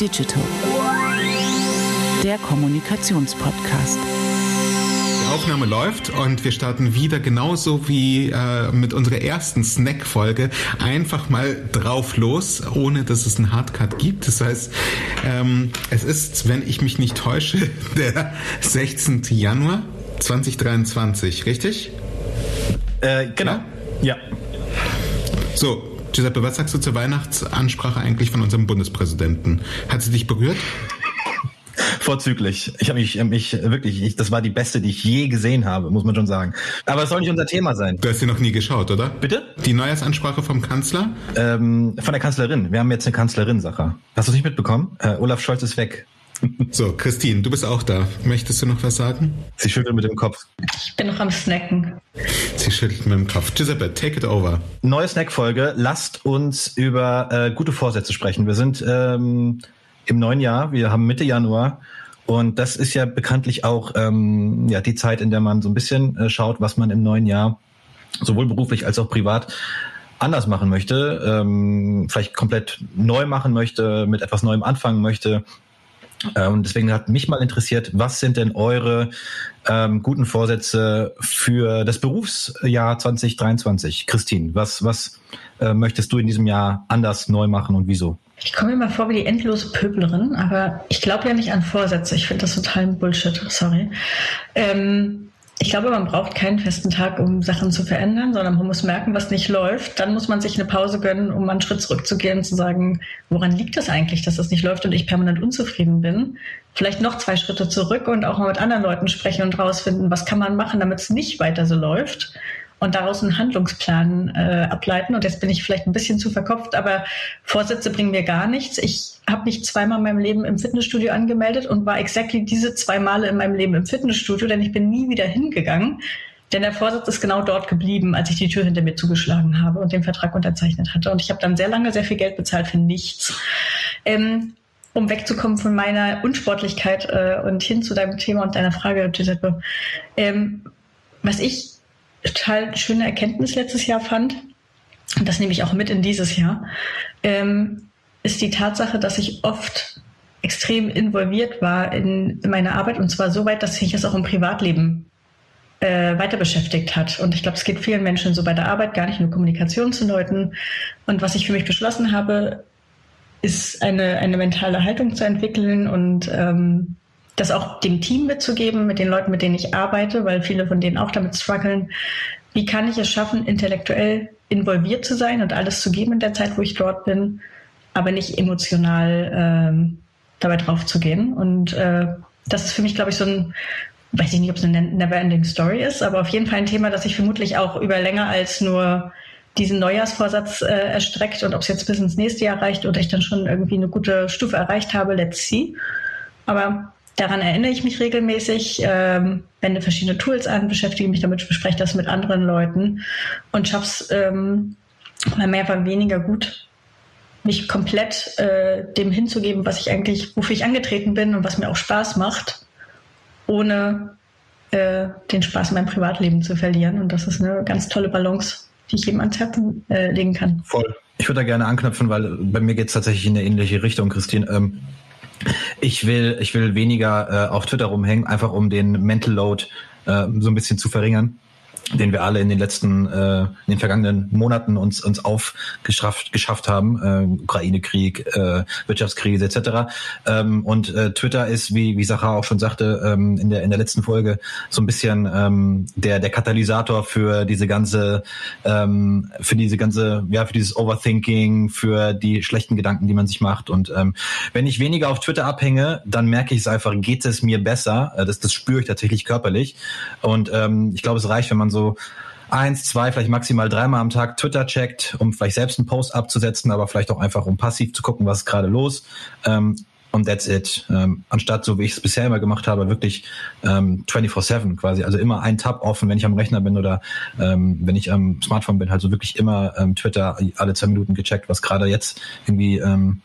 Digital, der Kommunikationspodcast. Die Aufnahme läuft und wir starten wieder genauso wie äh, mit unserer ersten Snack-Folge einfach mal drauf los, ohne dass es einen Hardcut gibt. Das heißt, ähm, es ist, wenn ich mich nicht täusche, der 16. Januar 2023, richtig? Äh, genau. Ja. ja. So, Giuseppe, was sagst du zur Weihnachtsansprache eigentlich von unserem Bundespräsidenten? Hat sie dich berührt? Vorzüglich. Ich habe mich, mich wirklich, ich, das war die beste, die ich je gesehen habe, muss man schon sagen. Aber es soll nicht unser Thema sein. Du hast sie noch nie geschaut, oder? Bitte? Die Neujahrsansprache vom Kanzler? Ähm, von der Kanzlerin. Wir haben jetzt eine Kanzlerin, Sache. Hast du es nicht mitbekommen? Äh, Olaf Scholz ist weg. So, Christine, du bist auch da. Möchtest du noch was sagen? Sie schüttelt mit dem Kopf. Ich bin noch am Snacken. Sie schüttelt mit dem Kopf. Giuseppe, take it over. Neue Snackfolge. Lasst uns über äh, gute Vorsätze sprechen. Wir sind ähm, im neuen Jahr. Wir haben Mitte Januar. Und das ist ja bekanntlich auch ähm, ja, die Zeit, in der man so ein bisschen äh, schaut, was man im neuen Jahr sowohl beruflich als auch privat anders machen möchte, ähm, vielleicht komplett neu machen möchte, mit etwas Neuem anfangen möchte, und deswegen hat mich mal interessiert, was sind denn eure ähm, guten Vorsätze für das Berufsjahr 2023? Christine, was, was äh, möchtest du in diesem Jahr anders neu machen und wieso? Ich komme mir mal vor wie die endlose Pöblerin, aber ich glaube ja nicht an Vorsätze. Ich finde das total Bullshit, sorry. Ähm, ich glaube, man braucht keinen festen Tag, um Sachen zu verändern, sondern man muss merken, was nicht läuft. Dann muss man sich eine Pause gönnen, um einen Schritt zurückzugehen und zu sagen, woran liegt das eigentlich, dass das nicht läuft und ich permanent unzufrieden bin? Vielleicht noch zwei Schritte zurück und auch mal mit anderen Leuten sprechen und rausfinden, was kann man machen, damit es nicht weiter so läuft und daraus einen Handlungsplan äh, ableiten. Und jetzt bin ich vielleicht ein bisschen zu verkopft, aber Vorsätze bringen mir gar nichts. Ich habe mich zweimal in meinem Leben im Fitnessstudio angemeldet und war exactly diese zwei Male in meinem Leben im Fitnessstudio, denn ich bin nie wieder hingegangen. Denn der Vorsatz ist genau dort geblieben, als ich die Tür hinter mir zugeschlagen habe und den Vertrag unterzeichnet hatte. Und ich habe dann sehr lange sehr viel Geld bezahlt für nichts. Ähm, um wegzukommen von meiner Unsportlichkeit äh, und hin zu deinem Thema und deiner Frage, Giuseppe. Ähm, was ich total schöne Erkenntnis letztes Jahr fand, und das nehme ich auch mit in dieses Jahr, ähm, ist die Tatsache, dass ich oft extrem involviert war in, in meine Arbeit und zwar so weit, dass sich das auch im Privatleben äh, weiter beschäftigt hat. Und ich glaube, es geht vielen Menschen so bei der Arbeit, gar nicht nur Kommunikation zu Leuten. Und was ich für mich beschlossen habe, ist eine, eine mentale Haltung zu entwickeln und ähm, das auch dem Team mitzugeben, mit den Leuten, mit denen ich arbeite, weil viele von denen auch damit strugglen. Wie kann ich es schaffen, intellektuell involviert zu sein und alles zu geben in der Zeit, wo ich dort bin, aber nicht emotional ähm, dabei drauf zu gehen? Und äh, das ist für mich, glaube ich, so ein, weiß ich nicht, ob es eine Never-Ending Story ist, aber auf jeden Fall ein Thema, das sich vermutlich auch über länger als nur diesen Neujahrsvorsatz äh, erstreckt und ob es jetzt bis ins nächste Jahr reicht oder ich dann schon irgendwie eine gute Stufe erreicht habe, let's see. Aber Daran erinnere ich mich regelmäßig, ähm, wende verschiedene Tools an, beschäftige mich damit, bespreche das mit anderen Leuten und schaffe es ähm, mal mehr, mal weniger gut, mich komplett äh, dem hinzugeben, was ich eigentlich, wofür ich angetreten bin und was mir auch Spaß macht, ohne äh, den Spaß in meinem Privatleben zu verlieren. Und das ist eine ganz tolle Balance, die ich jedem ans Herz äh, legen kann. Voll. Ich würde da gerne anknüpfen, weil bei mir geht es tatsächlich in eine ähnliche Richtung, Christine. Ähm, ich will, ich will weniger äh, auf Twitter rumhängen, einfach um den Mental Load äh, so ein bisschen zu verringern den wir alle in den letzten, äh, in den vergangenen Monaten uns uns aufgeschafft geschafft haben, äh, Ukraine-Krieg, äh, Wirtschaftskrise etc. Ähm, und äh, Twitter ist, wie wie Sacha auch schon sagte ähm, in der in der letzten Folge, so ein bisschen ähm, der der Katalysator für diese ganze ähm, für diese ganze ja für dieses Overthinking, für die schlechten Gedanken, die man sich macht. Und ähm, wenn ich weniger auf Twitter abhänge, dann merke ich es einfach, geht es mir besser. Äh, das das spüre ich tatsächlich körperlich. Und ähm, ich glaube, es reicht, wenn man so so eins, zwei, vielleicht maximal dreimal am Tag Twitter checkt, um vielleicht selbst einen Post abzusetzen, aber vielleicht auch einfach, um passiv zu gucken, was gerade los. Ähm, und that's it. Ähm, anstatt, so wie ich es bisher immer gemacht habe, wirklich ähm, 24-7 quasi. Also immer ein Tab offen, wenn ich am Rechner bin oder ähm, wenn ich am Smartphone bin, halt so wirklich immer ähm, Twitter alle zwei Minuten gecheckt, was gerade jetzt irgendwie ähm,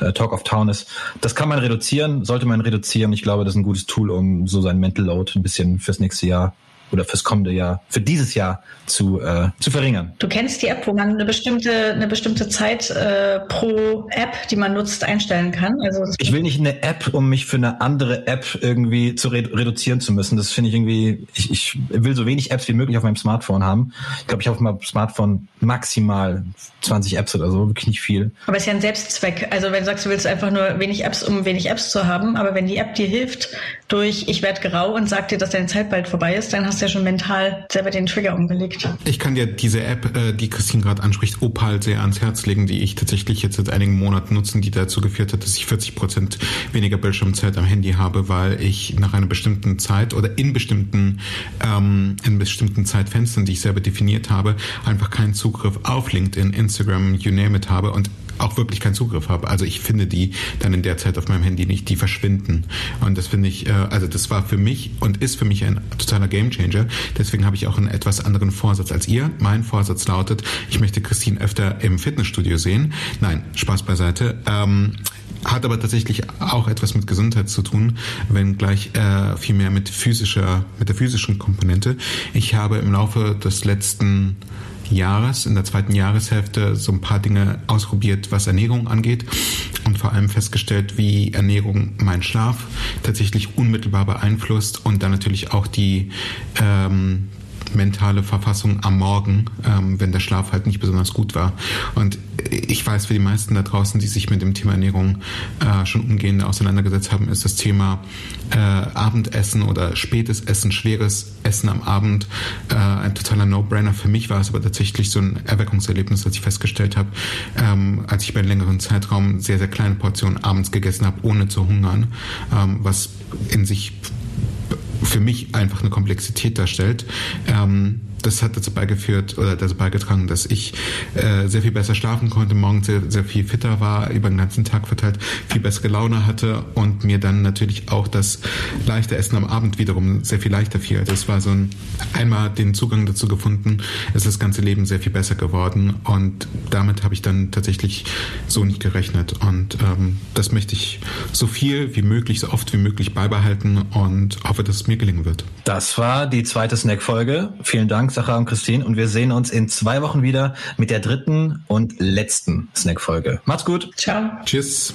äh, Talk of Town ist. Das kann man reduzieren, sollte man reduzieren. Ich glaube, das ist ein gutes Tool, um so sein Mental Load ein bisschen fürs nächste Jahr oder fürs kommende Jahr, für dieses Jahr zu, äh, zu verringern. Du kennst die App, wo man eine bestimmte, eine bestimmte Zeit äh, pro App, die man nutzt, einstellen kann. Also ich will nicht eine App, um mich für eine andere App irgendwie zu re reduzieren zu müssen. Das finde ich irgendwie, ich, ich will so wenig Apps wie möglich auf meinem Smartphone haben. Ich glaube, ich habe auf meinem Smartphone maximal 20 Apps oder so, wirklich nicht viel. Aber es ist ja ein Selbstzweck. Also wenn du sagst, du willst einfach nur wenig Apps, um wenig Apps zu haben, aber wenn die App dir hilft durch ich werde grau und sagt dir, dass deine Zeit bald vorbei ist, dann hast du ja schon mental selber den Trigger umgelegt. Ich kann dir diese App, äh, die Christine gerade anspricht, Opal sehr ans Herz legen, die ich tatsächlich jetzt seit einigen Monaten nutzen, die dazu geführt hat, dass ich 40 Prozent weniger Bildschirmzeit am Handy habe, weil ich nach einer bestimmten Zeit oder in bestimmten ähm, in bestimmten Zeitfenstern, die ich selber definiert habe, einfach keinen Zugriff auf LinkedIn, Instagram, you name it habe und auch wirklich keinen Zugriff habe. Also ich finde die dann in der Zeit auf meinem Handy nicht, die verschwinden. Und das finde ich, äh, also das war für mich und ist für mich ein totaler Gamechanger. Deswegen habe ich auch einen etwas anderen Vorsatz als ihr. Mein Vorsatz lautet, ich möchte Christine öfter im Fitnessstudio sehen. Nein, Spaß beiseite. Ähm, hat aber tatsächlich auch etwas mit Gesundheit zu tun, wenn gleich äh, viel mehr mit physischer, mit der physischen Komponente. Ich habe im Laufe des letzten Jahres, in der zweiten Jahreshälfte, so ein paar Dinge ausprobiert, was Ernährung angeht und vor allem festgestellt, wie Ernährung meinen Schlaf tatsächlich unmittelbar beeinflusst und dann natürlich auch die ähm, mentale Verfassung am Morgen, ähm, wenn der Schlaf halt nicht besonders gut war. Und ich weiß, für die meisten da draußen, die sich mit dem Thema Ernährung äh, schon umgehend auseinandergesetzt haben, ist das Thema äh, Abendessen oder spätes Essen, schweres Essen am Abend äh, ein totaler No-Brainer. Für mich war es aber tatsächlich so ein Erweckungserlebnis, dass ich festgestellt habe, ähm, als ich bei einem längeren Zeitraum sehr, sehr kleine Portionen abends gegessen habe, ohne zu hungern, ähm, was in sich für mich einfach eine Komplexität darstellt. Ähm, das hat dazu beigeführt oder dazu beigetragen, dass ich äh, sehr viel besser schlafen konnte, morgens sehr, sehr viel fitter war, über den ganzen Tag verteilt, viel bessere Laune hatte und mir dann natürlich auch das leichte Essen am Abend wiederum sehr viel leichter fiel. Das war so ein einmal den Zugang dazu gefunden, ist das ganze Leben sehr viel besser geworden und damit habe ich dann tatsächlich so nicht gerechnet und ähm, das möchte ich so viel wie möglich, so oft wie möglich beibehalten und hoffe, dass es mir gelingen wird. Das war die zweite Snack-Folge. Vielen Dank Sarah und Christine und wir sehen uns in zwei Wochen wieder mit der dritten und letzten Snack-Folge. Macht's gut. Ciao. Tschüss.